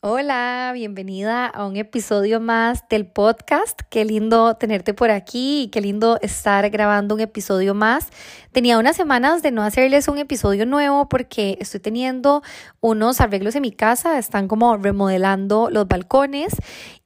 Hola, bienvenida a un episodio más del podcast. Qué lindo tenerte por aquí y qué lindo estar grabando un episodio más. Tenía unas semanas de no hacerles un episodio nuevo porque estoy teniendo unos arreglos en mi casa, están como remodelando los balcones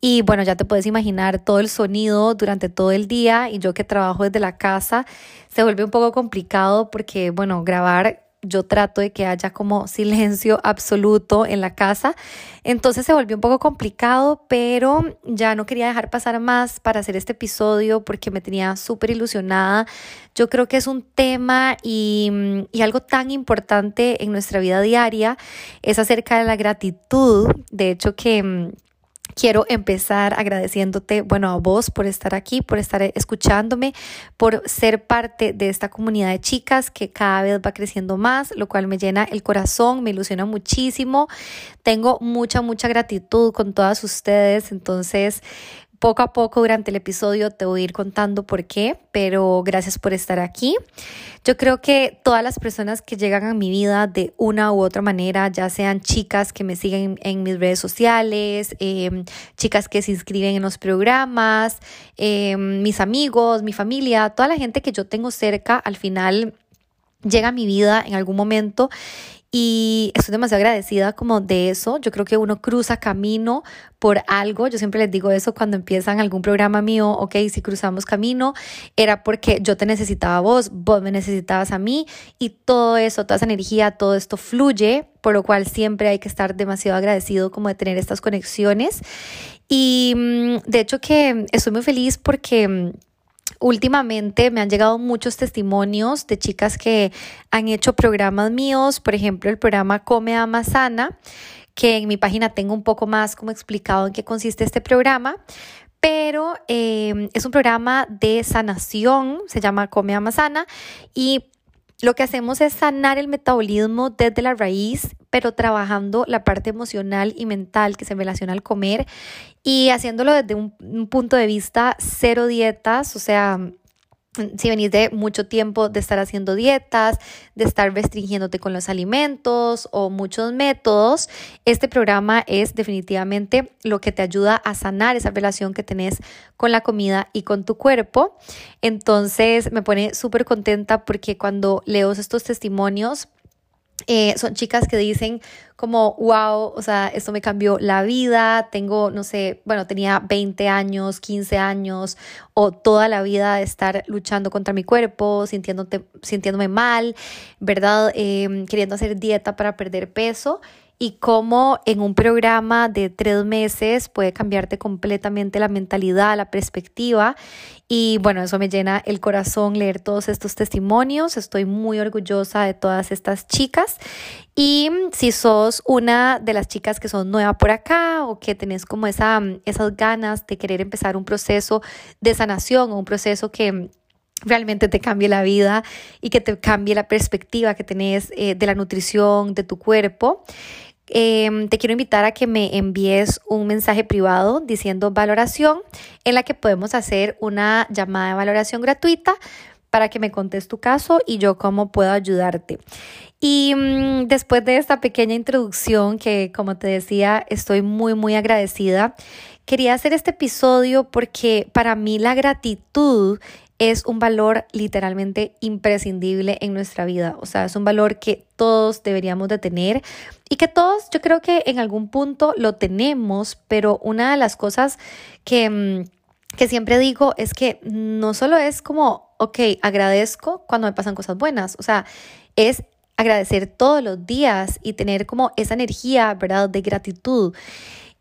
y bueno, ya te puedes imaginar todo el sonido durante todo el día y yo que trabajo desde la casa se vuelve un poco complicado porque bueno, grabar yo trato de que haya como silencio absoluto en la casa. Entonces se volvió un poco complicado, pero ya no quería dejar pasar más para hacer este episodio porque me tenía súper ilusionada. Yo creo que es un tema y, y, algo tan importante en nuestra vida diaria, es acerca de la gratitud. De hecho que Quiero empezar agradeciéndote, bueno, a vos por estar aquí, por estar escuchándome, por ser parte de esta comunidad de chicas que cada vez va creciendo más, lo cual me llena el corazón, me ilusiona muchísimo. Tengo mucha, mucha gratitud con todas ustedes, entonces poco a poco durante el episodio te voy a ir contando por qué, pero gracias por estar aquí. Yo creo que todas las personas que llegan a mi vida de una u otra manera, ya sean chicas que me siguen en mis redes sociales, em, chicas que se inscriben en los programas, em, mis amigos, mi familia, toda la gente que yo tengo cerca, al final llega a mi vida en algún momento y estoy demasiado agradecida como de eso. Yo creo que uno cruza camino por algo. Yo siempre les digo eso cuando empiezan algún programa mío, ok, si cruzamos camino, era porque yo te necesitaba a vos, vos me necesitabas a mí y todo eso, toda esa energía, todo esto fluye, por lo cual siempre hay que estar demasiado agradecido como de tener estas conexiones. Y mm, de hecho que estoy muy feliz porque mm, últimamente me han llegado muchos testimonios de chicas que han hecho programas míos, por ejemplo, el programa Come Ama Sana, que en mi página tengo un poco más como explicado en qué consiste este programa. Pero eh, es un programa de sanación, se llama Come Ama Sana, y lo que hacemos es sanar el metabolismo desde la raíz, pero trabajando la parte emocional y mental que se relaciona al comer y haciéndolo desde un, un punto de vista cero dietas, o sea, si venís de mucho tiempo de estar haciendo dietas, de estar restringiéndote con los alimentos o muchos métodos, este programa es definitivamente lo que te ayuda a sanar esa relación que tenés con la comida y con tu cuerpo. Entonces me pone súper contenta porque cuando leo estos testimonios, eh, son chicas que dicen como, wow, o sea, esto me cambió la vida, tengo, no sé, bueno, tenía 20 años, 15 años o toda la vida de estar luchando contra mi cuerpo, sintiéndome mal, ¿verdad? Em, queriendo hacer dieta para perder peso y cómo en un programa de tres meses puede cambiarte completamente la mentalidad, la perspectiva. Y bueno, eso me llena el corazón leer todos estos testimonios. Estoy muy orgullosa de todas estas chicas. Y si sos una de las chicas que son nueva por acá o que tenés como esa, esas ganas de querer empezar un proceso de sanación o un proceso que realmente te cambie la vida y que te cambie la perspectiva que tenés eh, de la nutrición, de tu cuerpo. Em, te quiero invitar a que me envíes un mensaje privado diciendo valoración en la que podemos hacer una llamada de valoración gratuita para que me contes tu caso y yo cómo puedo ayudarte. Y mm, después de esta pequeña introducción que como te decía estoy muy muy agradecida, quería hacer este episodio porque para mí la gratitud es un valor literalmente imprescindible en nuestra vida. O sea, es un valor que todos deberíamos de tener y que todos yo creo que en algún punto lo tenemos, pero una de las cosas que, mm, que siempre digo es que no solo es como, ok, agradezco cuando me pasan cosas buenas, o sea, es agradecer todos los días y tener como esa energía, ¿verdad?, de gratitud.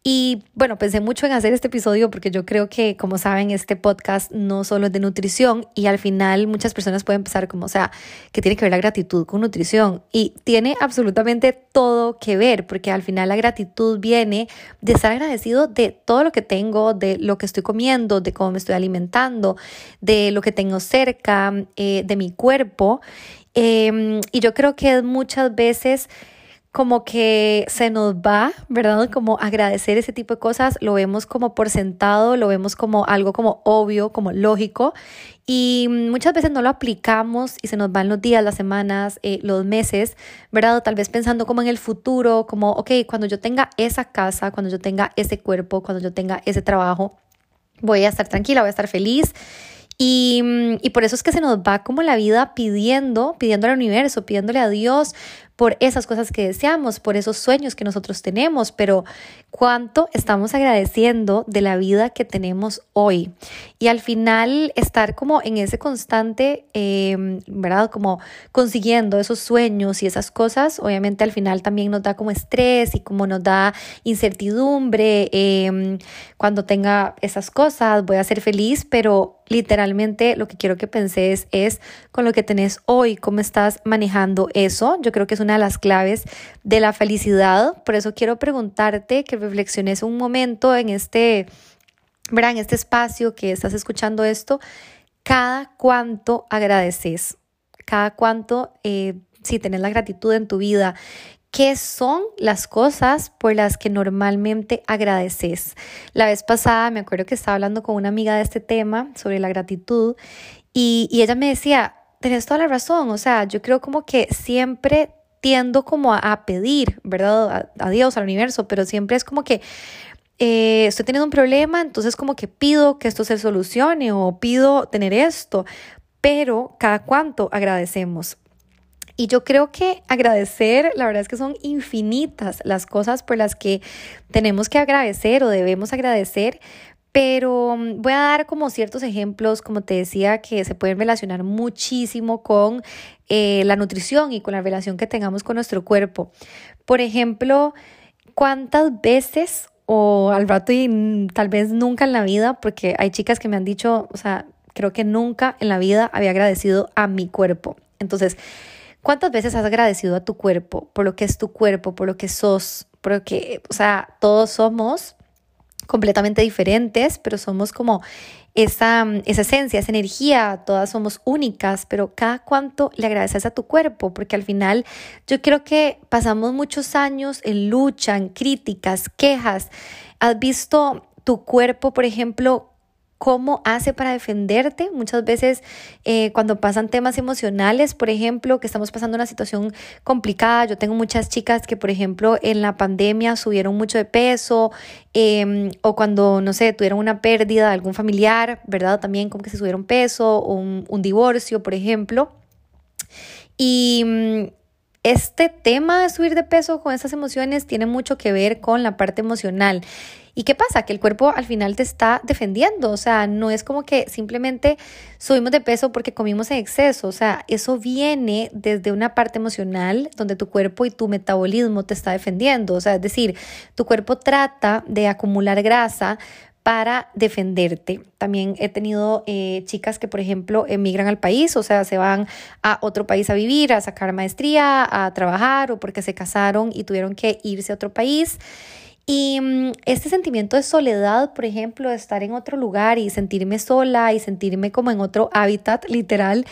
Y bueno, pensé mucho en hacer este episodio porque yo creo que, como saben, este podcast no solo es de nutrición y al final muchas personas pueden pensar como, o sea, que tiene que ver la gratitud con nutrición y tiene absolutamente todo que ver porque al final la gratitud viene de estar agradecido de todo lo que tengo, de lo que estoy comiendo, de cómo me estoy alimentando, de lo que tengo cerca, eh, de mi cuerpo. Em, y yo creo que muchas veces como que se nos va, ¿verdad? Como agradecer ese tipo de cosas, lo vemos como por sentado, lo vemos como algo como obvio, como lógico, y muchas veces no lo aplicamos y se nos van los días, las semanas, eh, los meses, ¿verdad? tal vez pensando como en el futuro, como, ok, cuando yo tenga esa casa, cuando yo tenga ese cuerpo, cuando yo tenga ese trabajo, voy a estar tranquila, voy a estar feliz. Y, y, por eso es que se nos va como la vida pidiendo, pidiendo al universo, pidiéndole a Dios, por esas cosas que deseamos, por esos sueños que nosotros tenemos, pero cuánto estamos agradeciendo de la vida que tenemos hoy. Y al final estar como en ese constante, em, ¿verdad? Como consiguiendo esos sueños y esas cosas, obviamente al final también nos da como estrés y como nos da incertidumbre. Em, cuando tenga esas cosas, voy a ser feliz, pero literalmente lo que quiero que penses es con lo que tenés hoy, cómo estás manejando eso. Yo creo que es una de las claves de la felicidad. Por eso quiero preguntarte que reflexiones un momento en este, ¿verdad? en este espacio que estás escuchando esto, cada cuánto agradeces, cada cuánto, eh, si tenés la gratitud en tu vida, ¿Qué son las cosas por las que normalmente agradeces? La vez pasada me acuerdo que estaba hablando con una amiga de este tema sobre la gratitud y, y ella me decía, tenés toda la razón, o sea, yo creo como que siempre tiendo como a, pedir, ¿verdad? A, Dios, al universo, pero siempre es como que eh, estoy teniendo un problema, entonces como que pido que esto se solucione o pido tener esto, pero cada cuánto agradecemos. Y yo creo que agradecer, la verdad es que son infinitas las cosas por las que tenemos que agradecer o debemos agradecer, pero mm, voy a dar como ciertos ejemplos, como te decía, que se pueden relacionar muchísimo con eh, la nutrición y con la relación que tengamos con nuestro cuerpo. Por ejemplo, ¿cuántas veces o al rato y tal vez nunca en la vida, porque hay chicas que me han dicho, o sea, creo que nunca en la vida había agradecido a mi cuerpo. Entonces, ¿cuántas veces has agradecido a tu cuerpo por lo que es tu cuerpo, por lo que sos, por lo que, o sea, todos somos completamente diferentes, pero somos como esa, esa esencia, esa energía, todas somos únicas, pero cada cuánto le agradeces a tu cuerpo, porque al final yo creo que pasamos muchos años en lucha, en críticas, quejas. ¿Has visto tu cuerpo, por ejemplo, cómo hace para defenderte. Muchas veces eh, cuando pasan temas emocionales, por ejemplo, que estamos pasando una situación complicada, yo tengo muchas chicas que, por ejemplo, en la pandemia subieron mucho de peso em, o cuando, no sé, tuvieron una pérdida de algún familiar, ¿verdad? También como que se subieron peso o un, divorcio, por ejemplo. Y mm, este tema de subir de peso con esas emociones tiene mucho que ver con la parte emocional. ¿Y qué pasa? Que el cuerpo al final te está defendiendo, o sea, no es como que simplemente subimos de peso porque comimos en exceso, o sea, eso viene desde una parte emocional donde tu cuerpo y tu metabolismo te está defendiendo, o sea, es decir, tu cuerpo trata de acumular grasa para defenderte. También he tenido eh, chicas que, por ejemplo, emigran al país, o sea, se van a otro país a vivir, a sacar maestría, a trabajar o porque se casaron y tuvieron que irse a otro país. Y mm, este sentimiento de soledad, por ejemplo, de estar en otro lugar y sentirme sola y sentirme como en otro hábitat literal,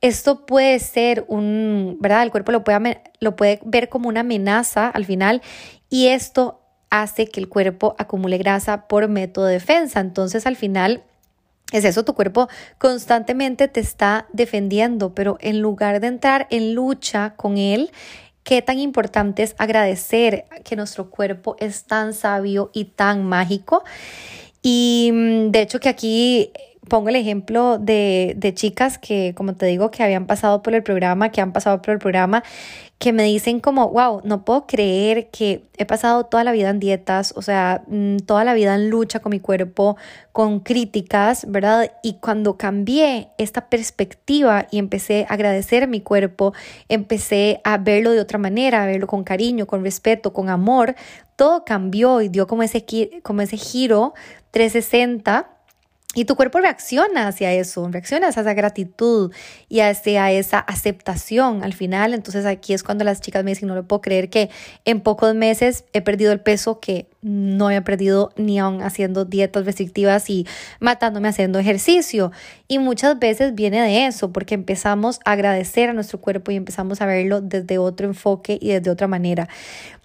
esto puede ser un, ¿verdad? El cuerpo lo puede, lo puede ver como una amenaza al final y esto hace que el cuerpo acumule grasa por método de defensa. Entonces al final es eso, tu cuerpo constantemente te está defendiendo, pero en lugar de entrar en lucha con él, qué tan importante es agradecer que nuestro cuerpo es tan sabio y tan mágico. Y mm, de hecho que aquí pongo el ejemplo de, de chicas que, como te digo, que habían pasado por el programa, que han pasado por el programa, que me dicen como, wow, no puedo creer que he pasado toda la vida en dietas, o sea, mm, toda la vida en lucha con mi cuerpo, con críticas, ¿verdad? Y cuando cambié esta perspectiva y empecé a agradecer mi cuerpo, empecé a verlo de otra manera, a verlo con cariño, con respeto, con amor, todo cambió y dio como ese, como ese giro 360 y tu cuerpo reacciona hacia eso, reacciona hacia esa gratitud y hacia esa aceptación al final. Entonces aquí es cuando las chicas me dicen, no lo puedo creer que en pocos meses he perdido el peso que no había perdido ni aún haciendo dietas restrictivas y matándome haciendo ejercicio. Y muchas veces viene de eso, porque empezamos a agradecer a nuestro cuerpo y empezamos a verlo desde otro enfoque y desde otra manera.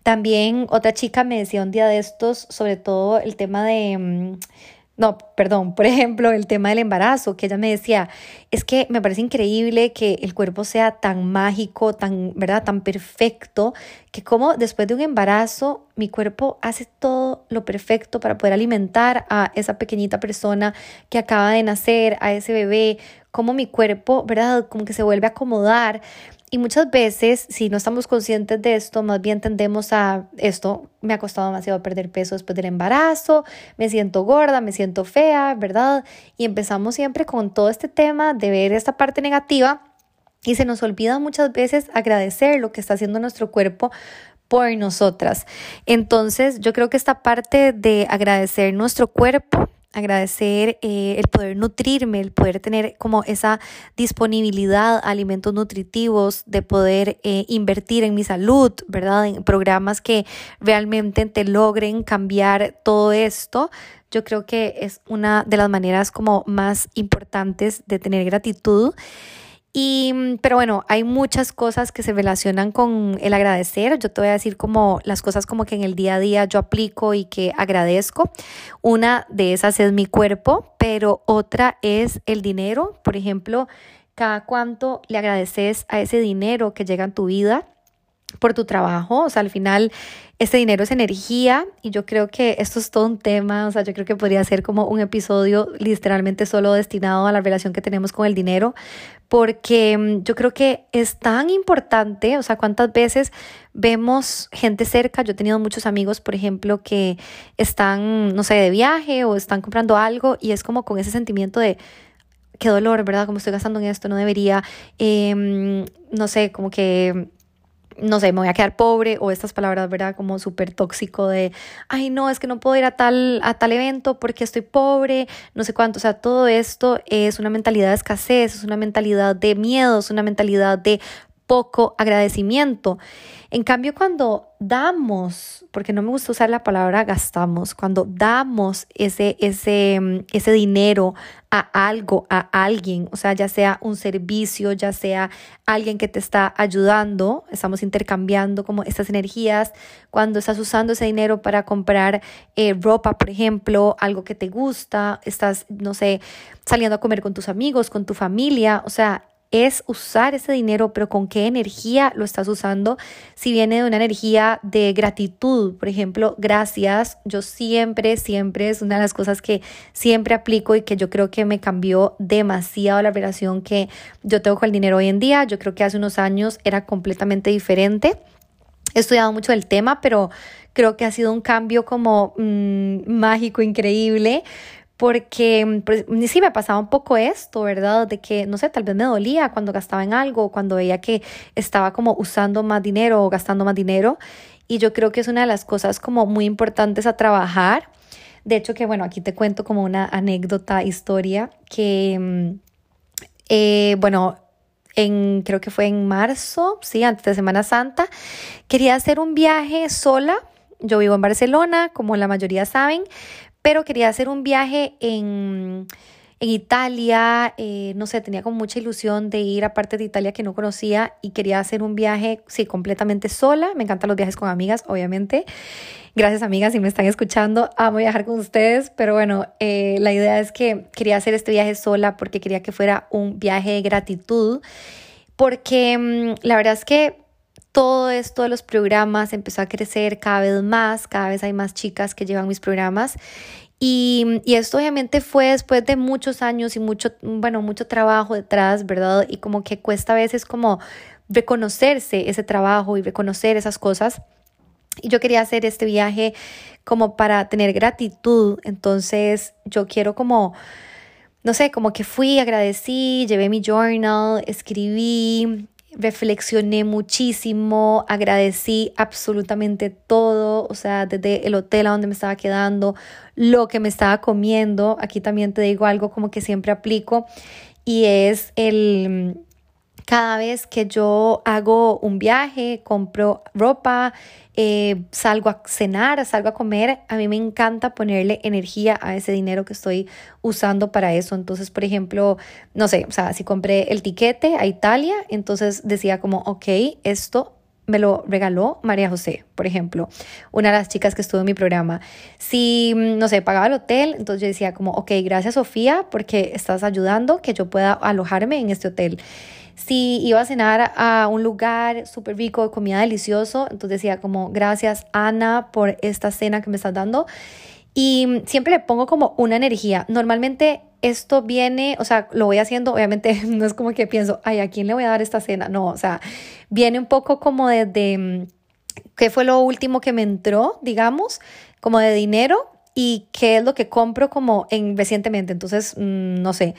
También otra chica me decía un día de estos, sobre todo el tema de mm, no, perdón, por ejemplo, el tema del embarazo, que ella me decía, es que me parece increíble que el cuerpo sea tan mágico, tan, ¿verdad? Tan perfecto, que como después de un embarazo mi cuerpo hace todo lo perfecto para poder alimentar a esa pequeñita persona que acaba de nacer, a ese bebé, como mi cuerpo, ¿verdad? Como que se vuelve a acomodar. Y muchas veces, si no estamos conscientes de esto, más bien tendemos a esto, me ha costado demasiado perder peso después del embarazo, me siento gorda, me siento fea, ¿verdad? Y empezamos siempre con todo este tema de ver esta parte negativa y se nos olvida muchas veces agradecer lo que está haciendo nuestro cuerpo por nosotras. Entonces, yo creo que esta parte de agradecer nuestro cuerpo agradecer eh, el poder nutrirme, el poder tener como esa disponibilidad a alimentos nutritivos, de poder eh, invertir en mi salud, ¿verdad? En programas que realmente te logren cambiar todo esto. Yo creo que es una de las maneras como más importantes de tener gratitud. Y, pero bueno, hay muchas cosas que se relacionan con el agradecer. Yo te voy a decir como las cosas como que en el día a día yo aplico y que agradezco. Una de esas es mi cuerpo, pero otra es el dinero. Por ejemplo, cada cuánto le agradeces a ese dinero que llega en tu vida por tu trabajo. O sea, al final este dinero es energía y yo creo que esto es todo un tema. O sea, yo creo que podría ser como un episodio literalmente solo destinado a la relación que tenemos con el dinero, porque mm, yo creo que es tan importante. O sea, cuántas veces vemos gente cerca. Yo he tenido muchos amigos, por ejemplo, que están, no sé, de viaje o están comprando algo y es como con ese sentimiento de qué dolor, ¿verdad? Como estoy gastando en esto, no debería, em, no sé, como que no sé, me voy a quedar pobre o estas palabras, ¿verdad? Como súper tóxico de, ay, no, es que no puedo ir a tal, a tal evento porque estoy pobre, no sé cuánto. O sea, todo esto es una mentalidad de escasez, es una mentalidad de miedo, es una mentalidad de poco agradecimiento. En cambio, cuando damos, porque no me gusta usar la palabra gastamos, cuando damos ese, ese, mm, ese dinero a algo, a alguien, o sea, ya sea un servicio, ya sea alguien que te está ayudando, estamos intercambiando como estas energías, cuando estás usando ese dinero para comprar eh, ropa, por ejemplo, algo que te gusta, estás, no sé, saliendo a comer con tus amigos, con tu familia, o sea, es usar ese dinero, pero con qué energía lo estás usando. Si viene de una energía de gratitud, por ejemplo, gracias, yo siempre, siempre es una de las cosas que siempre aplico y que yo creo que me cambió demasiado la relación que yo tengo con el dinero hoy en día. Yo creo que hace unos años era completamente diferente. He estudiado mucho el tema, pero creo que ha sido un cambio como mm, mágico, increíble porque pues, sí me pasaba un poco esto, ¿verdad? De que, no sé, tal vez me dolía cuando gastaba en algo, cuando veía que estaba como usando más dinero o gastando más dinero. Y yo creo que es una de las cosas como muy importantes a trabajar. De hecho, que bueno, aquí te cuento como una anécdota, historia, que, mm, eh, bueno, en, creo que fue en marzo, sí, antes de Semana Santa, quería hacer un viaje sola. Yo vivo en Barcelona, como la mayoría saben, pero quería hacer un viaje en, en Italia, eh, no sé, tenía como mucha ilusión de ir a partes de Italia que no conocía y quería hacer un viaje, sí, completamente sola. Me encantan los viajes con amigas, obviamente. Gracias amigas si me están escuchando, amo viajar con ustedes, pero bueno, eh, la idea es que quería hacer este viaje sola porque quería que fuera un viaje de gratitud, porque mm, la verdad es que todo esto de los programas empezó a crecer cada vez más, cada vez hay más chicas que llevan mis programas Y, y, esto obviamente fue después de muchos años y mucho, bueno, mucho trabajo detrás, ¿verdad? Y como que cuesta a veces como reconocerse ese trabajo y reconocer esas cosas. Y yo quería hacer este viaje como para tener gratitud. Entonces yo quiero como, no sé, como que fui, agradecí, llevé mi journal, escribí, reflexioné muchísimo, agradecí absolutamente todo, o sea, desde el hotel a donde me estaba quedando, lo que me estaba comiendo. Aquí también te digo algo como que siempre aplico y es el cada vez que yo hago un viaje, compro ropa, eh, salgo a cenar, salgo a comer, a mí me encanta ponerle energía a ese dinero que estoy usando para eso. Entonces, por ejemplo, no sé, o sea, si compré el tiquete a Italia, entonces decía como, ok, esto me lo regaló María José, por ejemplo, una de las chicas que estuvo en mi programa. Si, no sé, pagaba el hotel, entonces yo decía como, ok, gracias Sofía porque estás ayudando que yo pueda alojarme en este hotel si iba a cenar a un lugar súper rico, de comida delicioso, entonces decía como, gracias Ana por esta cena que me estás dando. Y siempre le pongo como una energía. Normalmente esto viene, o sea, lo voy haciendo, obviamente no es como que pienso, ay, ¿a quién le voy a dar esta cena? No, o sea, viene un poco como desde, mm, ¿qué fue lo último que me entró, digamos? Como de dinero y qué es lo que compro como en recientemente. Entonces, mm, no sé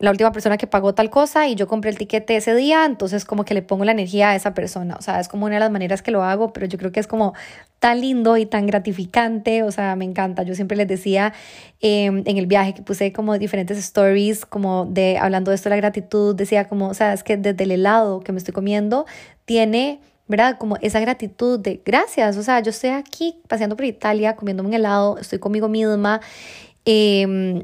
la última persona que pagó tal cosa y yo compré el tiquete ese día, entonces como que le pongo la energía a esa persona. O sea, es como una de las maneras que lo hago, pero yo creo que es como tan lindo y tan gratificante. O sea, me encanta. Yo siempre les decía em, en el viaje que puse como diferentes stories, como de hablando de esto de la gratitud, decía como, o sea, es que desde el helado que me estoy comiendo tiene... ¿verdad? Como esa gratitud de gracias, o sea, yo estoy aquí paseando por Italia, comiéndome un helado, estoy conmigo misma, eh,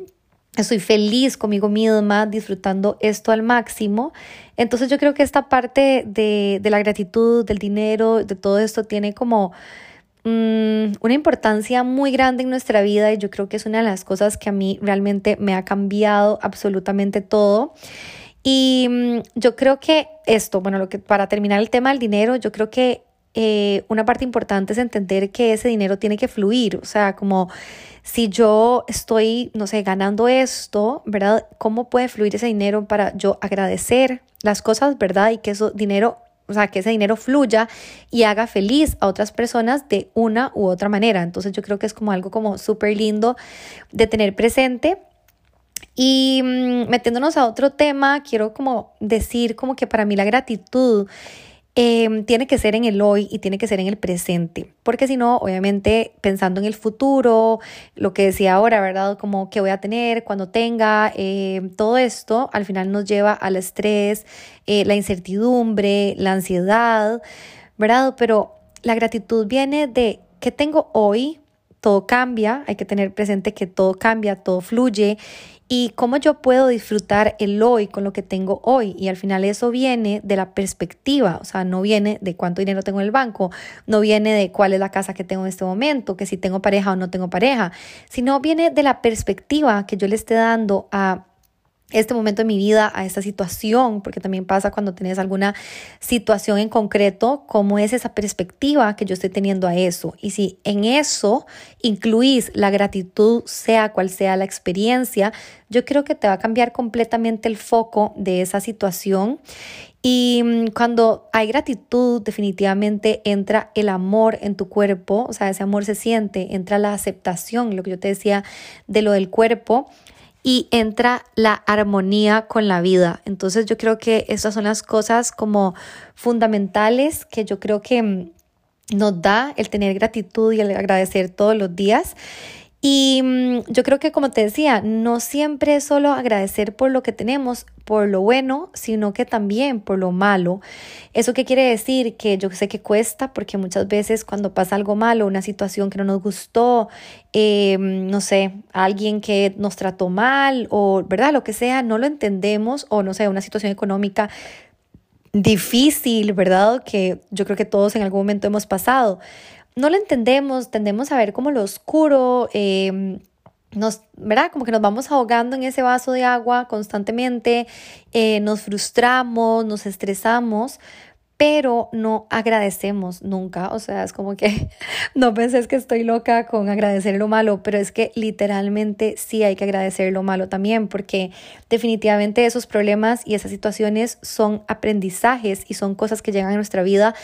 estoy feliz conmigo misma, disfrutando esto al máximo. Entonces yo creo que esta parte de, la gratitud, del dinero, de todo esto tiene como mm, una importancia muy grande en nuestra vida y yo creo que es una de las cosas que a mí realmente me ha cambiado absolutamente todo. Y mm, yo creo que esto, bueno, lo que para terminar el tema del dinero, yo creo que eh, una parte importante es entender que ese dinero tiene que fluir, o sea, como si yo estoy, no sé, ganando esto, ¿verdad? ¿Cómo puede fluir ese dinero para yo agradecer las cosas, ¿verdad? Y que ese dinero, o sea, que ese dinero fluya y haga feliz a otras personas de una u otra manera. Entonces yo creo que es como algo como súper lindo de tener presente. Y mm, metiéndonos a otro tema, quiero como decir como que para mí la gratitud Em, tiene que ser en el hoy y tiene que ser en el presente, porque si no, obviamente pensando en el futuro, lo que decía ahora, ¿verdad? Como que voy a tener cuando tenga em, todo esto, al final nos lleva al estrés, eh, la incertidumbre, la ansiedad, ¿verdad? Pero la gratitud viene de qué tengo hoy, todo cambia, hay que tener presente que todo cambia, todo fluye y cómo yo puedo disfrutar el hoy con lo que tengo hoy. Y al final eso viene de la perspectiva, o sea, no viene de cuánto dinero tengo en el banco, no viene de cuál es la casa que tengo en este momento, que si tengo pareja o no tengo pareja, sino viene de la perspectiva que yo le esté dando a este momento de mi vida, a esta situación, porque también pasa cuando tienes alguna situación en concreto, cómo es esa perspectiva que yo estoy teniendo a eso. Y si en eso incluís la gratitud, sea cual sea la experiencia, yo creo que te va a cambiar completamente el foco de esa situación. Y mm, cuando hay gratitud, definitivamente entra el amor en tu cuerpo, o sea, ese amor se siente, entra la aceptación, lo que yo te decía de lo del cuerpo, y entra la armonía con la vida. Entonces yo creo que estas son las cosas como fundamentales que yo creo que mm, nos da el tener gratitud y el agradecer todos los días. Y mm, yo creo que, como te decía, no siempre es solo agradecer por lo que tenemos, por lo bueno, sino que también por lo malo. ¿Eso qué quiere decir? Que yo sé que cuesta, porque muchas veces cuando pasa algo malo, una situación que no nos gustó, eh, no sé, alguien que nos trató mal o, ¿verdad? Lo que sea, no lo entendemos o, no sé, una situación económica difícil, ¿verdad? Que yo creo que todos en algún momento hemos pasado no lo entendemos, tendemos a ver como lo oscuro, em, nos, ¿verdad? Como que nos vamos ahogando en ese vaso de agua constantemente, eh, nos frustramos, nos estresamos, pero no agradecemos nunca. O sea, es como que no penses que estoy loca con agradecer lo malo, pero es que literalmente sí hay que agradecer lo malo también, porque definitivamente esos problemas y esas situaciones son aprendizajes y son cosas que llegan a nuestra vida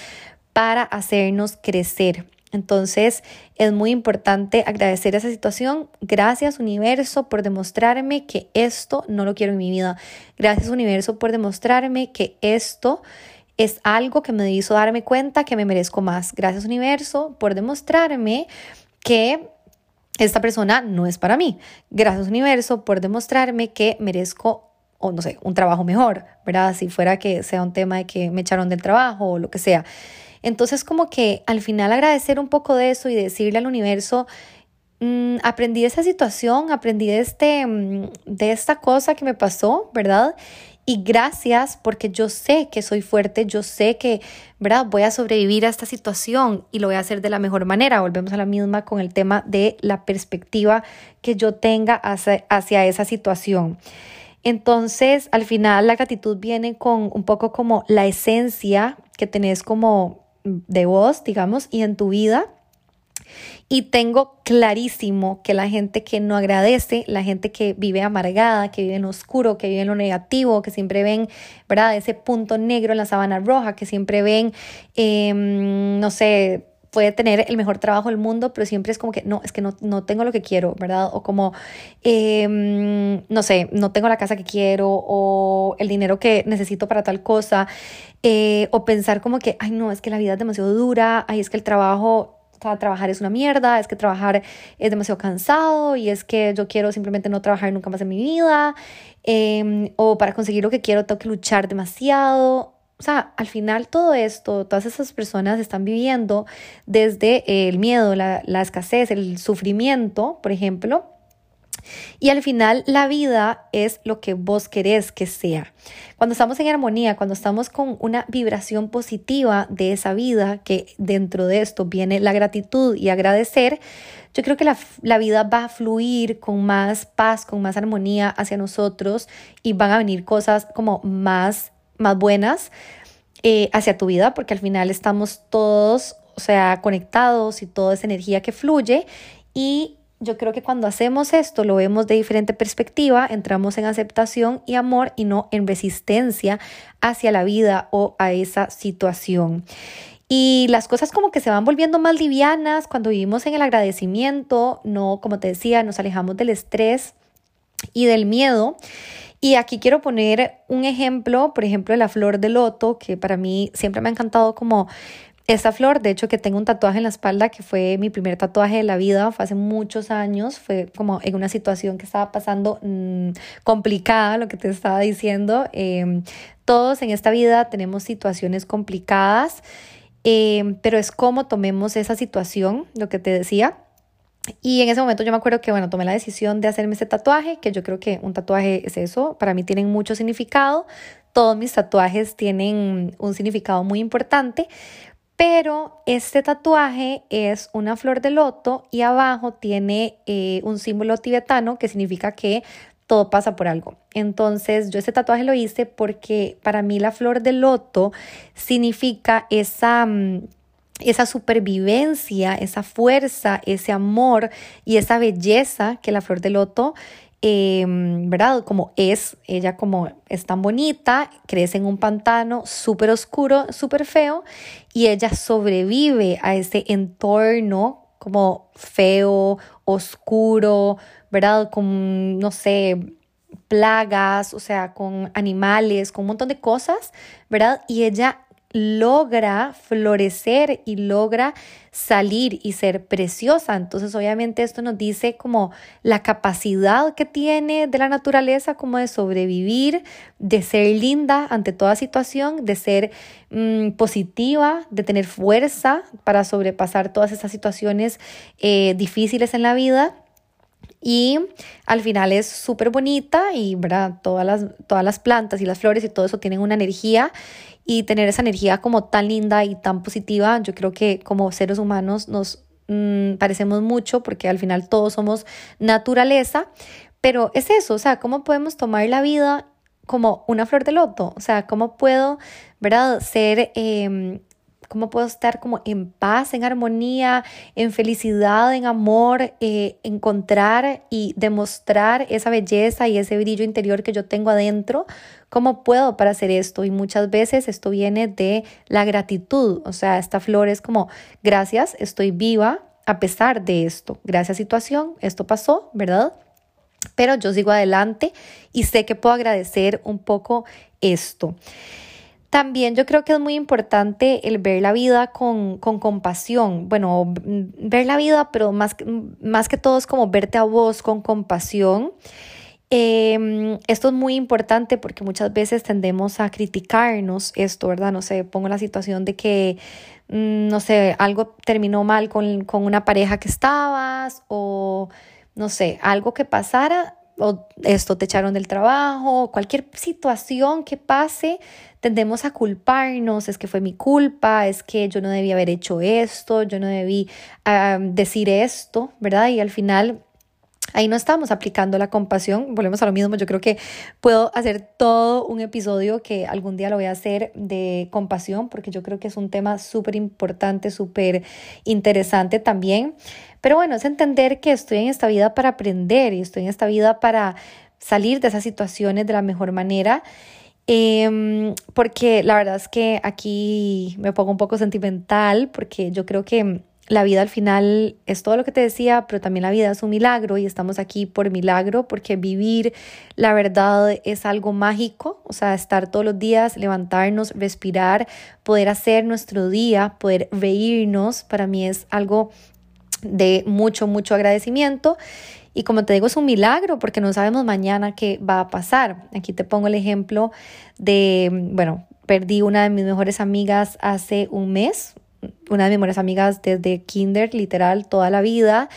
para hacernos crecer. Entonces es muy importante agradecer esa situación. Gracias universo por demostrarme que esto no lo quiero en mi vida. Gracias universo por demostrarme que esto es algo que me hizo darme cuenta que me merezco más. Gracias universo por demostrarme que esta persona no es para mí. Gracias universo por demostrarme que merezco o no sé, un trabajo mejor, ¿verdad? Si fuera que sea un tema de que me echaron del trabajo o lo que sea. Entonces como que al final agradecer un poco de eso y decirle al universo, mm, aprendí de esa situación, aprendí de, este, mm, de esta cosa que me pasó, ¿verdad? Y gracias porque yo sé que soy fuerte, yo sé que, ¿verdad? Voy a sobrevivir a esta situación y lo voy a hacer de la mejor manera. Volvemos a la misma con el tema de la perspectiva que yo tenga hacia, hacia esa situación. Entonces, al final, la gratitud viene con un poco como la esencia que tenés como de vos, digamos, y en tu vida y tengo clarísimo que la gente que no agradece, la gente que vive amargada, que vive en oscuro, que vive en lo negativo, que siempre ven, ¿verdad? Ese punto negro en la sábana roja, que siempre ven, em, no sé, puede tener el mejor trabajo del mundo, pero siempre es como que no, es que no, no tengo lo que quiero, ¿verdad? O como, em, no sé, no tengo la casa que quiero o el dinero que necesito para tal cosa, eh, o pensar como que, ay, no, es que la vida es demasiado dura, ay, es que el trabajo trabajar es una mierda, es que trabajar es demasiado cansado y es que yo quiero simplemente no trabajar nunca más en mi vida, em, o para conseguir lo que quiero tengo que luchar demasiado. O sea, al final todo esto, todas esas personas están viviendo desde el miedo, la, la escasez, el sufrimiento, por ejemplo, y al final la vida es lo que vos querés que sea. Cuando estamos en armonía, cuando estamos con una vibración positiva de esa vida, que dentro de esto viene la gratitud y agradecer, yo creo que la, vida va a fluir con más paz, con más armonía hacia nosotros y van a venir cosas como más, más buenas eh, hacia tu vida, porque al final estamos todos, o sea, conectados y toda esa energía que fluye y yo creo que cuando hacemos esto lo vemos de diferente perspectiva, entramos en aceptación y amor y no en resistencia hacia la vida o a esa situación. Y las cosas como que se van volviendo más livianas cuando vivimos en el agradecimiento, no, como te decía, nos alejamos del estrés y del miedo. Y aquí quiero poner un ejemplo, por ejemplo, de la flor de loto, que para mí siempre me ha encantado como esta flor, de hecho que tengo un tatuaje en la espalda que fue mi primer tatuaje de la vida, fue hace muchos años, fue como en una situación que estaba pasando mm, complicada, lo que te estaba diciendo. Em, todos en esta vida tenemos situaciones complicadas, em, pero es como tomemos esa situación, lo que te decía. Y en ese momento yo me acuerdo que, bueno, tomé la decisión de hacerme ese tatuaje, que yo creo que un tatuaje es eso, para mí tienen mucho significado, todos mis tatuajes tienen un significado muy importante, pero este tatuaje es una flor de loto y abajo tiene eh, un símbolo tibetano que significa que todo pasa por algo. Entonces yo este tatuaje lo hice porque para mí la flor de loto significa esa... Esa supervivencia, esa fuerza, ese amor y esa belleza que la flor de loto Em, ¿verdad? Como es, ella como es tan bonita, crece en un pantano súper oscuro, súper feo, y ella sobrevive a ese entorno como feo, oscuro, ¿verdad? Con, no sé, plagas, o sea, con animales, con un montón de cosas, ¿verdad? Y ella logra florecer y logra salir y ser preciosa. Entonces, obviamente esto nos dice como la capacidad que tiene de la naturaleza como de sobrevivir, de ser linda ante toda situación, de ser mm, positiva, de tener fuerza para sobrepasar todas esas situaciones eh, difíciles en la vida. Y al final es súper bonita y ¿verdad? Todas, las, todas las plantas y las flores y todo eso tienen una energía y tener esa energía como tan linda y tan positiva, yo creo que como seres humanos nos mm, parecemos mucho porque al final todos somos naturaleza, pero es eso, o sea, cómo podemos tomar la vida como una flor de loto, o sea, cómo puedo, ¿verdad? Ser eh, cómo puedo estar como en paz, en armonía, en felicidad, en amor, eh, encontrar y demostrar esa belleza y ese brillo interior que yo tengo adentro. ¿Cómo puedo para hacer esto? Y muchas veces esto viene de la gratitud, o sea, esta flor es como, gracias, estoy viva a pesar de esto, gracias situación, esto pasó, ¿verdad? Pero yo sigo adelante y sé que puedo agradecer un poco esto. También yo creo que es muy importante el ver la vida con, compasión. Bueno, ver la vida, pero más, más que todo es como verte a vos con compasión. Em, esto es muy importante porque muchas veces tendemos a criticarnos esto, ¿verdad? No sé, pongo la situación de que, mm, no sé, algo terminó mal con, con una pareja que estabas o, no sé, algo que pasara o esto te echaron del trabajo, cualquier situación que pase, tendemos a culparnos, es que fue mi culpa, es que yo no debí haber hecho esto, yo no debí decir esto, ¿verdad? Y al final ahí no estamos aplicando la compasión, volvemos a lo mismo, yo creo que puedo hacer todo un episodio que algún día lo voy a hacer de compasión, porque yo creo que es un tema súper importante, súper interesante también. Pero bueno, es entender que estoy en esta vida para aprender y estoy en esta vida para salir de esas situaciones de la mejor manera. Em, porque la verdad es que aquí me pongo un poco sentimental porque yo creo que la vida al final es todo lo que te decía, pero también la vida es un milagro y estamos aquí por milagro porque vivir la verdad es algo mágico, o sea, estar todos los días, levantarnos, respirar, poder hacer nuestro día, poder reírnos, para mí es algo de mucho, mucho agradecimiento. Y como te digo, es un milagro porque no sabemos mañana qué va a pasar. Aquí te pongo el ejemplo de, bueno, perdí una de mis mejores amigas hace un mes, una de mis mejores amigas desde kinder, literal, toda la vida.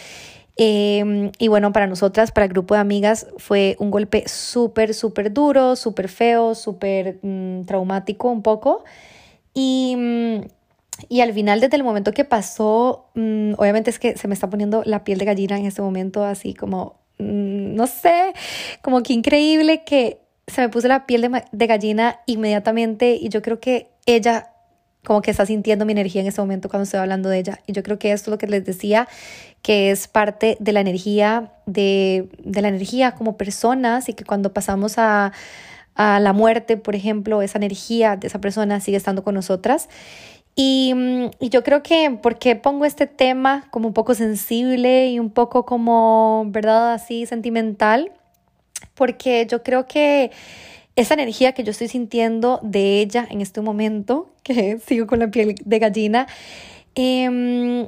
Em, y bueno, para nosotras, para el grupo de amigas, fue un golpe súper, súper duro, súper feo, súper mm, traumático un poco. Y mm, y al final, desde el momento que pasó, mm, obviamente es que se me está poniendo la piel de gallina en este momento, así como, mm, no sé, como que increíble que se me puso la piel de, de, gallina inmediatamente y yo creo que ella como que está sintiendo mi energía en este momento cuando estoy hablando de ella. Y yo creo que esto es lo que les decía, que es parte de la energía, de, de la energía como personas y que cuando pasamos a, a la muerte, por ejemplo, esa energía de esa persona sigue estando con nosotras. Mm, y, yo creo que, porque pongo este tema como un poco sensible y un poco como, ¿verdad? Así sentimental, porque yo creo que esa energía que yo estoy sintiendo de ella en este momento, que sigo con la piel de gallina, em,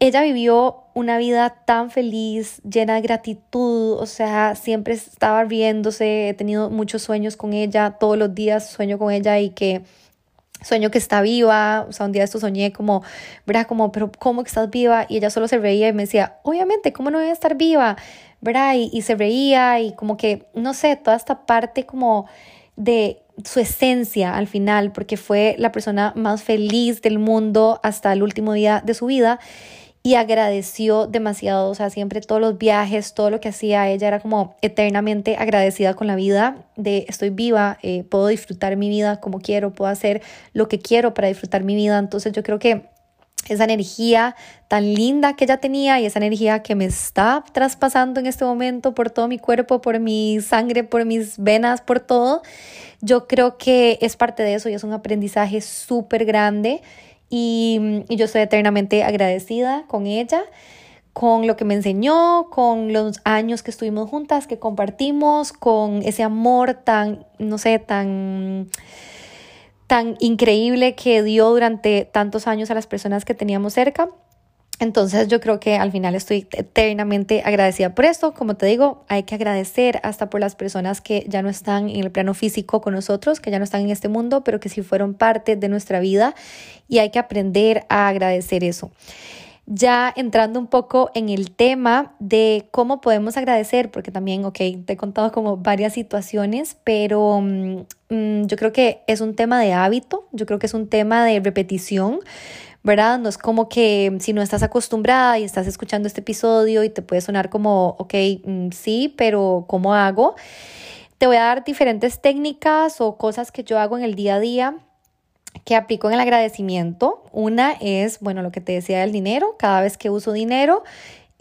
ella vivió una vida tan feliz, llena de gratitud, o sea, siempre estaba riéndose, he tenido muchos sueños con ella, todos los días sueño con ella y que sueño que está viva, o sea, un día esto soñé como, ¿verdad? Como, pero ¿cómo que estás viva? Y ella solo se reía y me decía, obviamente, ¿cómo no voy a estar viva? ¿Verdad? Y, y se reía y como que, no sé, toda esta parte como de su esencia al final, porque fue la persona más feliz del mundo hasta el último día de su vida y agradeció demasiado, o sea, siempre todos los viajes, todo lo que hacía ella era como eternamente agradecida con la vida, de estoy viva, eh, puedo disfrutar mi vida como quiero, puedo hacer lo que quiero para disfrutar mi vida, entonces yo creo que esa energía tan linda que ella tenía y esa energía que me está traspasando en este momento por todo mi cuerpo, por mi sangre, por mis venas, por todo, yo creo que es parte de eso y es un aprendizaje súper grande y, yo estoy eternamente agradecida con ella con lo que me enseñó, con los años que estuvimos juntas, que compartimos, con ese amor tan, no sé, tan, tan increíble que dio durante tantos años a las personas que teníamos cerca. Entonces yo creo que al final estoy eternamente agradecida por esto. Como te digo, hay que agradecer hasta por las personas que ya no están en el plano físico con nosotros, que ya no están en este mundo, pero que sí fueron parte de nuestra vida y hay que aprender a agradecer eso. Ya entrando un poco en el tema de cómo podemos agradecer, porque también, ok, te he contado como varias situaciones, pero mm, mm, yo creo que es un tema de hábito, yo creo que es un tema de repetición ¿verdad? No es como que si no estás acostumbrada y estás escuchando este episodio y te puede sonar como, ok, mm, sí, pero ¿cómo hago? te voy a dar diferentes técnicas o cosas que yo hago en el día a día que aplico en el agradecimiento. Una es, bueno, lo que te decía del dinero. Cada vez que uso dinero,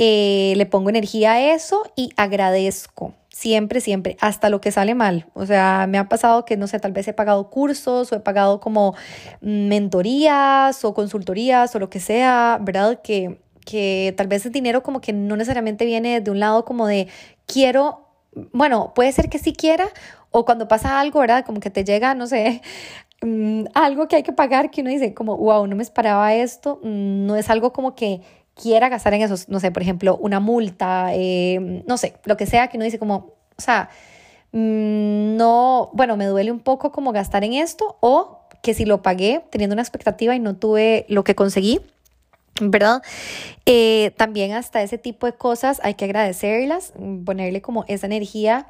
eh, le pongo energía a eso y agradezco. Siempre, siempre, hasta lo que sale mal. O sea, me ha pasado que, no sé, tal vez he pagado cursos o he pagado como mentorías o consultorías o lo que sea, ¿verdad? Que, que tal vez el dinero como que no necesariamente viene de un lado como de quiero, bueno, puede ser que sí quiera o cuando pasa algo, ¿verdad? Como que te llega, no sé, mm, algo que hay que pagar que uno dice como, wow, no me esperaba esto, mm, no es algo como que quiera gastar en eso, no sé, por ejemplo, una multa, eh, no sé, lo que sea que uno dice como, o sea, mm, no, bueno, me duele un poco como gastar en esto o que si lo pagué teniendo una expectativa y no tuve lo que conseguí, ¿verdad? Eh, también hasta ese tipo de cosas hay que agradecerlas, ponerle como esa energía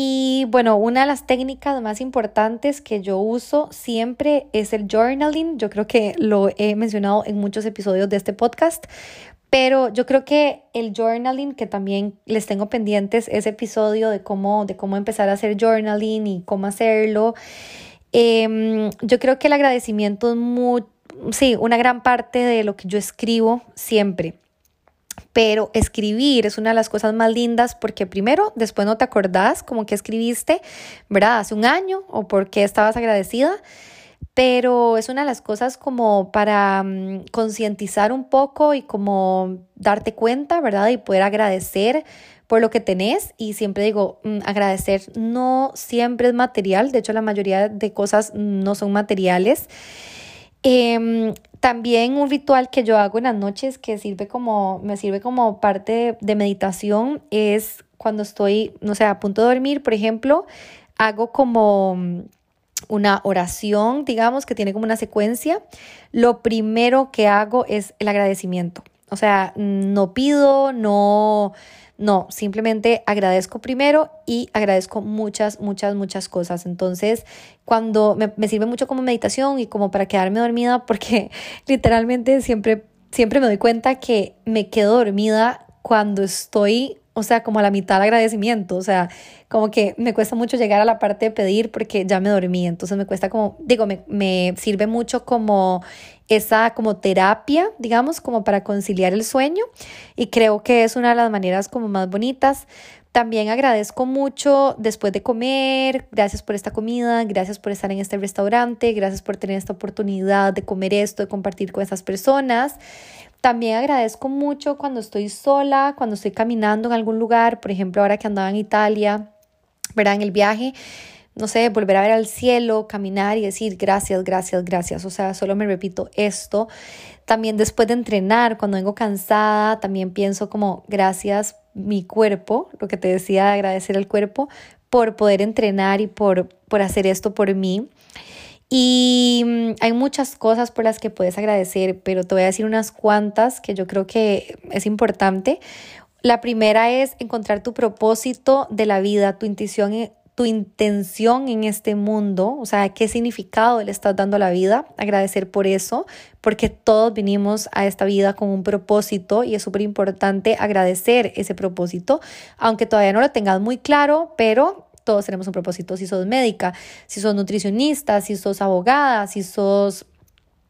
y bueno, una de las técnicas más importantes que yo uso siempre es el journaling. Yo creo que lo he mencionado en muchos episodios de este podcast, pero yo creo que el journaling, que también les tengo pendientes ese episodio de cómo, de cómo empezar a hacer journaling y cómo hacerlo, em, yo creo que el agradecimiento es muy, sí, una gran parte de lo que yo escribo siempre pero escribir es una de las cosas más lindas porque primero, después no te acordás como que escribiste, ¿verdad? Hace un año o por qué estabas agradecida, pero es una de las cosas como para mm, concientizar un poco y como darte cuenta, ¿verdad? Y poder agradecer por lo que tenés y siempre digo, mm, agradecer no siempre es material, de hecho la mayoría de cosas no son materiales. Em, también un ritual que yo hago en las noches que sirve como, me sirve como parte de, meditación es cuando estoy, no sé, a punto de dormir, por ejemplo, hago como una oración, digamos, que tiene como una secuencia. Lo primero que hago es el agradecimiento. O sea, no pido, no, no, simplemente agradezco primero y agradezco muchas, muchas, muchas cosas. Entonces, cuando me, sirve mucho como meditación y como para quedarme dormida, porque literalmente siempre, siempre me doy cuenta que me quedo dormida cuando estoy o sea, como a la mitad de agradecimiento, o sea, como que me cuesta mucho llegar a la parte de pedir porque ya me dormí, entonces me cuesta como, digo, me, me sirve mucho como esa como terapia, digamos, como para conciliar el sueño y creo que es una de las maneras como más bonitas. También agradezco mucho después de comer, gracias por esta comida, gracias por estar en este restaurante, gracias por tener esta oportunidad de comer esto, de compartir con estas personas. También agradezco mucho cuando estoy sola, cuando estoy caminando en algún lugar, por ejemplo, ahora que andaba en Italia, ¿verdad? En el viaje, no sé, volver a ver al cielo, caminar y decir gracias, gracias, gracias. O sea, solo me repito esto. También después de entrenar, cuando vengo cansada, también pienso como gracias mi cuerpo, lo que te decía, agradecer al cuerpo por poder entrenar y por, por hacer esto por mí. Y mm, hay muchas cosas por las que puedes agradecer, pero te voy a decir unas cuantas que yo creo que es importante. La primera es encontrar tu propósito de la vida, tu intuición, e, tu intención en este mundo, o sea, qué significado le estás dando a la vida, agradecer por eso, porque todos vinimos a esta vida con un propósito y es súper importante agradecer ese propósito, aunque todavía no lo tengas muy claro, pero todos tenemos un propósito, si sos médica, si sos nutricionista, si sos abogada, si sos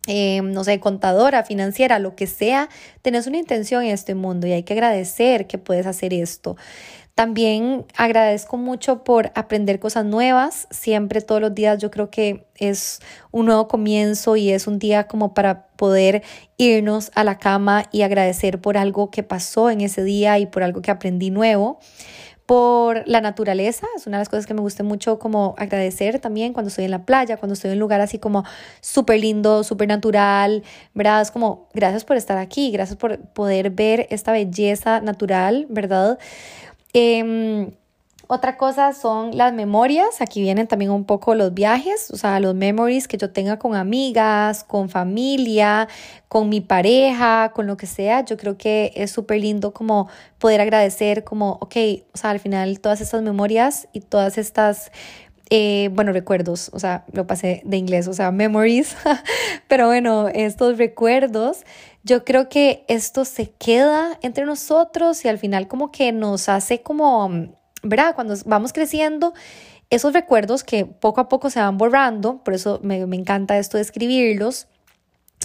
em, no sé, contadora, financiera, lo que sea, tenés una intención en este mundo y hay que agradecer que puedes hacer esto. También agradezco mucho por aprender cosas nuevas. Siempre, todos los días, yo creo que es un nuevo comienzo y es un día como para poder irnos a la cama y agradecer por algo que pasó en ese día y por algo que aprendí nuevo por la naturaleza, es una de las cosas que me gusta mucho como agradecer también cuando estoy en la playa, cuando estoy en un lugar así como súper lindo, súper natural, ¿verdad? Es como gracias por estar aquí, gracias por poder ver esta belleza natural, ¿verdad? Eh, otra cosa son las memorias. Aquí vienen también un poco los viajes, o sea, los memories que yo tenga con amigas, con familia, con mi pareja, con lo que sea. Yo creo que es súper lindo como poder agradecer, como, ok, o sea, al final todas estas memorias y todas estas eh, bueno, recuerdos, o sea, lo pasé de inglés, o sea, memories, pero bueno, estos recuerdos, yo creo que esto se queda entre nosotros y al final como que nos hace como ¿verdad? Cuando vamos creciendo, esos recuerdos que poco a poco se van borrando, por eso me, me encanta esto de escribirlos,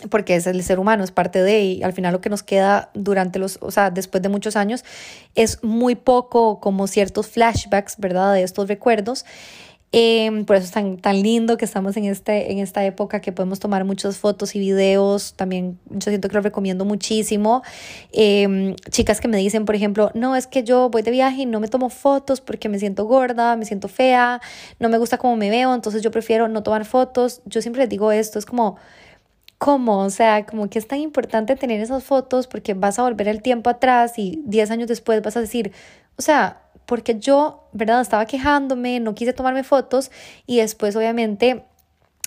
porque es el ser humano, es parte de, y al final lo que nos queda durante los, o sea, después de muchos años, es muy poco como ciertos flashbacks, ¿verdad? De estos recuerdos. Em, por eso es tan, tan lindo que estamos en, este, en esta época que podemos tomar muchas fotos y videos. También yo siento que lo recomiendo muchísimo. Em, chicas que me dicen, por ejemplo, no, es que yo voy de viaje y no me tomo fotos porque me siento gorda, me siento fea, no me gusta cómo me veo, entonces yo prefiero no tomar fotos. Yo siempre les digo esto, es como ¿Cómo? O sea, como que es tan importante tener esas fotos porque vas a volver el tiempo atrás y 10 años después vas a decir, o sea, porque yo, ¿verdad? Estaba quejándome, no quise tomarme fotos y después obviamente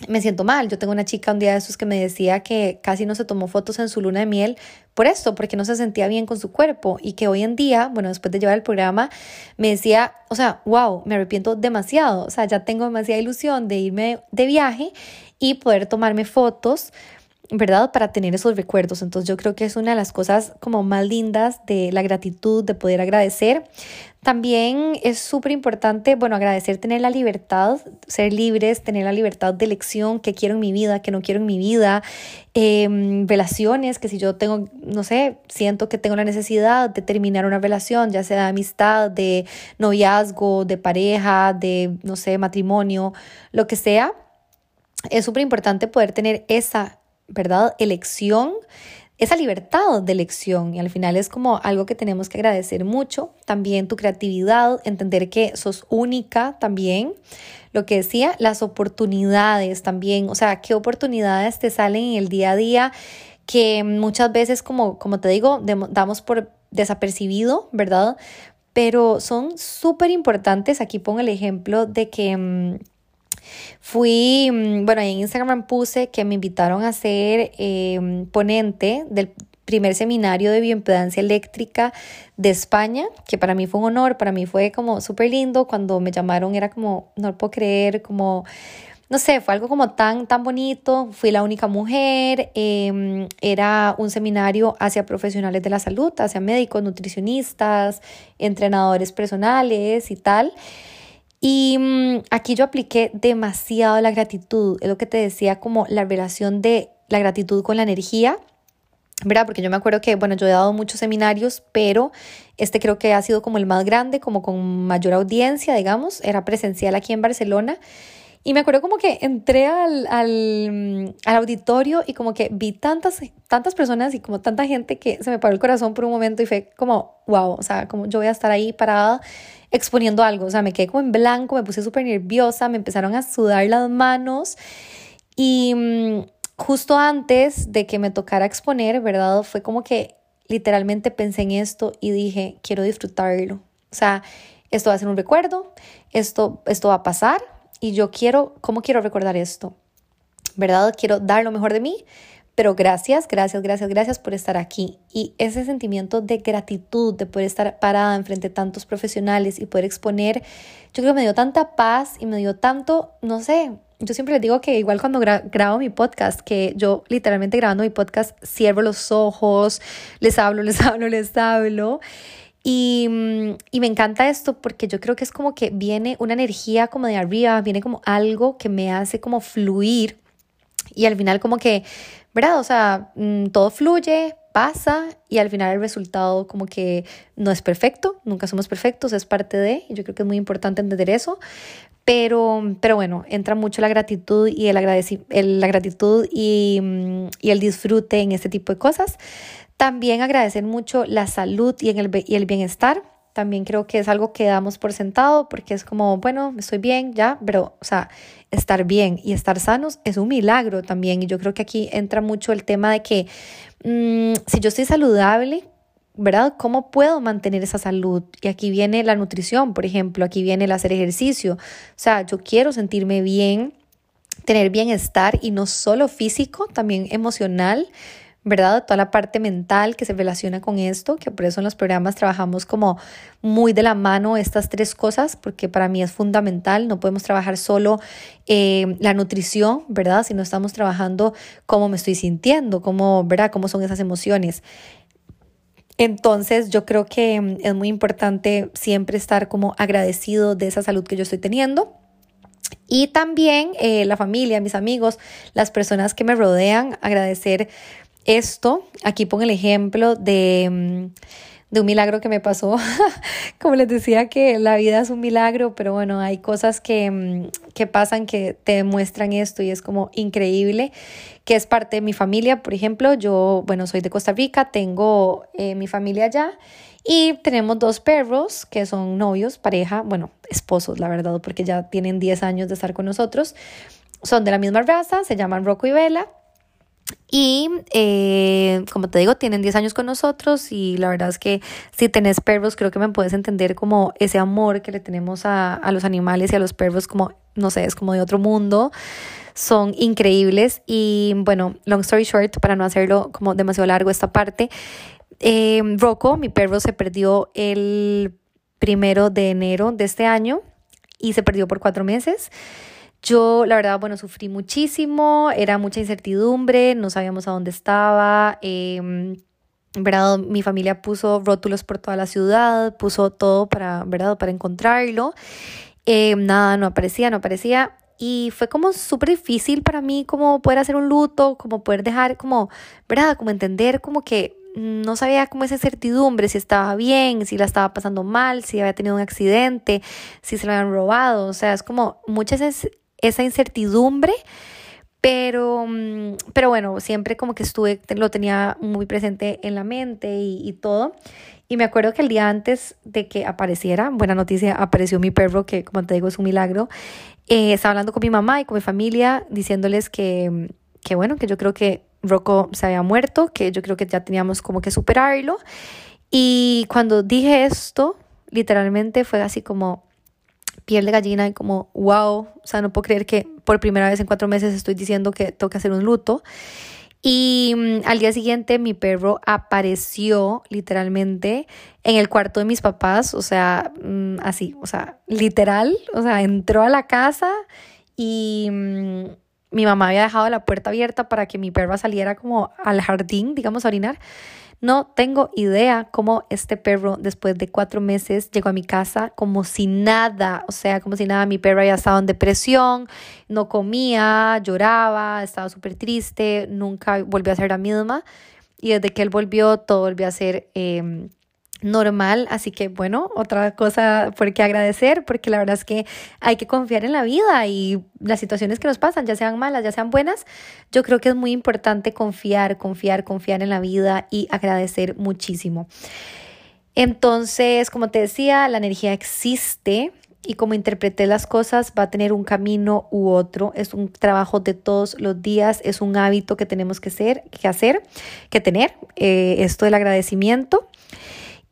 me siento mal. Yo tengo una chica un día de esos que me decía que casi no se tomó fotos en su luna de miel por esto, porque no se sentía bien con su cuerpo y que hoy en día, bueno, después de llevar el programa, me decía, o sea, wow, me arrepiento demasiado, o sea, ya tengo demasiada ilusión de irme de viaje y poder tomarme fotos ¿verdad? Para tener esos recuerdos. Entonces yo creo que es una de las cosas como más lindas de la gratitud, de poder agradecer. También es súper importante, bueno, agradecer tener la libertad, ser libres, tener la libertad de elección, qué quiero en mi vida, qué no quiero en mi vida, em, relaciones, que si yo tengo, no sé, siento que tengo la necesidad de terminar una relación, ya sea de amistad, de noviazgo, de pareja, de, no sé, matrimonio, lo que sea, es súper importante poder tener esa ¿verdad? Elección, esa libertad de elección y al final es como algo que tenemos que agradecer mucho. También tu creatividad, entender que sos única también. Lo que decía, las oportunidades también, o sea, qué oportunidades te salen en el día a día que muchas veces, como, como te digo, damos por desapercibido, ¿verdad? Pero son súper importantes. Aquí pongo el ejemplo de que mm, Fui, mm, bueno, en Instagram puse que me invitaron a ser em, ponente del primer seminario de bioimpedancia eléctrica de España, que para mí fue un honor, para mí fue como súper lindo, cuando me llamaron era como, no lo puedo creer, como, no sé, fue algo como tan, tan bonito, fui la única mujer, em, era un seminario hacia profesionales de la salud, hacia médicos, nutricionistas, entrenadores personales y tal. Y mm, aquí yo apliqué demasiado la gratitud, es lo que te decía como la relación de la gratitud con la energía, ¿verdad? Porque yo me acuerdo que, bueno, yo he dado muchos seminarios, pero este creo que ha sido como el más grande, como con mayor audiencia, digamos, era presencial aquí en Barcelona. Y me acuerdo como que entré al, al, mm, al, auditorio y como que vi tantas, tantas personas y como tanta gente que se me paró el corazón por un momento y fue como, wow, o sea, como yo voy a estar ahí parada exponiendo algo. O sea, me quedé como en blanco, me puse súper nerviosa, me empezaron a sudar las manos y mm, justo antes de que me tocara exponer, ¿verdad? Fue como que literalmente pensé en esto y dije, quiero disfrutarlo. O sea, esto va a ser un recuerdo, esto, esto va a pasar y yo quiero, ¿cómo quiero recordar esto? ¿Verdad? Quiero dar lo mejor de mí, pero gracias, gracias, gracias, gracias por estar aquí. Y ese sentimiento de gratitud, de poder estar parada enfrente de tantos profesionales y poder exponer, yo creo que me dio tanta paz y me dio tanto, no sé, yo siempre les digo que igual cuando grabo mi podcast, que yo literalmente grabando mi podcast cierro los ojos, les hablo, les hablo, les hablo. Y, mm, y, me encanta esto porque yo creo que es como que viene una energía como de arriba, viene como algo que me hace como fluir y al final como que ¿verdad? O sea, mm, todo fluye, y al final el resultado como que no es perfecto, nunca somos perfectos, es parte de, yo creo que es muy importante entender eso, pero, pero bueno, entra mucho la gratitud y el, el la gratitud y, mm, y, el disfrute en este tipo de cosas. También agradecer mucho la salud y, el, y el bienestar. También creo que es algo que damos por sentado porque es como, bueno, estoy bien, ya, pero, o sea, estar bien y estar sanos es un milagro también. Y yo creo que aquí entra mucho el tema de que mm, si yo estoy saludable, ¿verdad? ¿Cómo puedo mantener esa salud? Y aquí viene la nutrición, por ejemplo, aquí viene el hacer ejercicio. O sea, yo quiero sentirme bien, tener bienestar y no solo físico, también emocional. ¿Verdad? Toda la parte mental que se relaciona con esto, que por eso en los programas trabajamos como muy de la mano estas tres cosas, porque para mí es fundamental, no podemos trabajar solo eh, la nutrición, ¿verdad? Si no estamos trabajando cómo me estoy sintiendo, cómo, ¿verdad? Cómo son esas emociones. Entonces yo creo que mm, es muy importante siempre estar como agradecido de esa salud que yo estoy teniendo. Y también eh, la familia, mis amigos, las personas que me rodean, agradecer esto. Aquí pongo el ejemplo de, mm, de un milagro que me pasó. Como les decía que la vida es un milagro, pero bueno, hay cosas que, mm, que pasan que te demuestran esto y es como increíble, que es parte de mi familia. Por ejemplo, yo, bueno, soy de Costa Rica, tengo eh, mi familia allá y tenemos dos perros que son novios, pareja, bueno, esposos, la verdad, porque ya tienen 10 años de estar con nosotros. Son de la misma raza, se llaman Rocco y Vela. Y eh, como te digo, tienen 10 años con nosotros y la verdad es que si tenés perros, creo que me puedes entender como ese amor que le tenemos a, a los animales y a los perros como, no sé, es como de otro mundo. Son increíbles y bueno, long story short, para no hacerlo como demasiado largo esta parte, eh, Rocco, mi perro, se perdió el primero de enero de este año y se perdió por cuatro meses. Yo, la verdad, bueno, sufrí muchísimo, era mucha incertidumbre, no sabíamos a dónde estaba. Eh, ¿verdad? Mi familia puso rótulos por toda la ciudad, puso todo para, ¿verdad? Para encontrarlo. Em, nada, no aparecía, no aparecía. Y fue como súper difícil para mí como poder hacer un luto, como poder dejar, como, ¿verdad? Como entender como que no sabía cómo esa certidumbre, si estaba bien, si la estaba pasando mal, si había tenido un accidente, si se lo habían robado. O sea, es como mucha esa incertidumbre, pero, mm, pero bueno, siempre como que estuve, lo tenía muy presente en la mente y, todo. Y me acuerdo que el día antes de que apareciera, buena noticia, apareció mi perro, que como te digo es un milagro. Eh, estaba hablando con mi mamá y con mi familia, diciéndoles que, que bueno, que yo creo que Rocco se había muerto, que yo creo que ya teníamos como que superarlo. Y cuando dije esto, literalmente fue así como piel de gallina y como, wow, o sea, no puedo creer que por primera vez en cuatro meses estoy diciendo que que hacer un luto. Y mm, al día siguiente mi perro apareció literalmente en el cuarto de mis papás, o sea, mm, así, o sea, literal, o sea, entró a la casa y... Mm, mi mamá había dejado la puerta abierta para que mi perro saliera como al jardín, digamos, a orinar. No tengo idea cómo este perro, después de cuatro meses, llegó a mi casa como si nada, o sea, como si nada. Mi perro había estado en depresión, no comía, lloraba, estaba súper triste, nunca volvió a ser la misma. Y desde que él volvió, todo volvió a ser em, normal, así que bueno, otra cosa por qué agradecer, porque la verdad es que hay que confiar en la vida y las situaciones que nos pasan, ya sean malas, ya sean buenas, yo creo que es muy importante confiar, confiar, confiar en la vida y agradecer muchísimo. Entonces, como te decía, la energía existe y como interpreté las cosas va a tener un camino u otro, es un trabajo de todos los días, es un hábito que tenemos que, ser, que hacer, que tener, eh, esto del agradecimiento.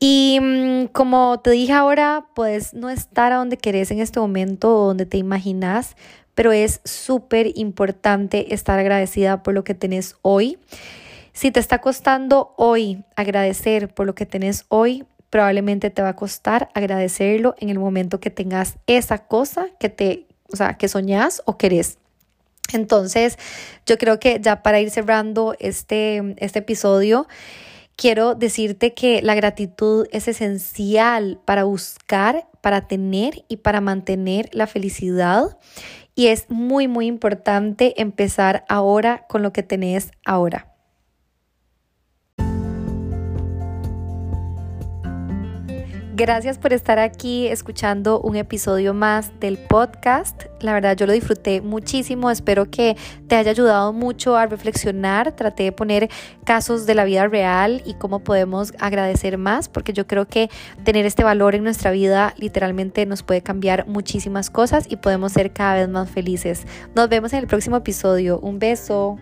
Y mm, como te dije ahora, puedes no estar a donde querés en este momento o donde te imaginas, pero es súper importante estar agradecida por lo que tenés hoy. Si te está costando hoy agradecer por lo que tenés hoy, probablemente te va a costar agradecerlo en el momento que tengas esa cosa que te, o sea, que soñás o querés. Entonces, yo creo que ya para ir cerrando este, este episodio, quiero decirte que la gratitud es esencial para buscar, para tener y para mantener la felicidad. Y es muy, muy importante empezar ahora con lo que tenés ahora. Gracias por estar aquí escuchando un episodio más del podcast. La verdad yo lo disfruté muchísimo. Espero que te haya ayudado mucho a reflexionar. Traté de poner casos de la vida real y cómo podemos agradecer más, porque yo creo que tener este valor en nuestra vida literalmente nos puede cambiar muchísimas cosas y podemos ser cada vez más felices. Nos vemos en el próximo episodio. Un beso.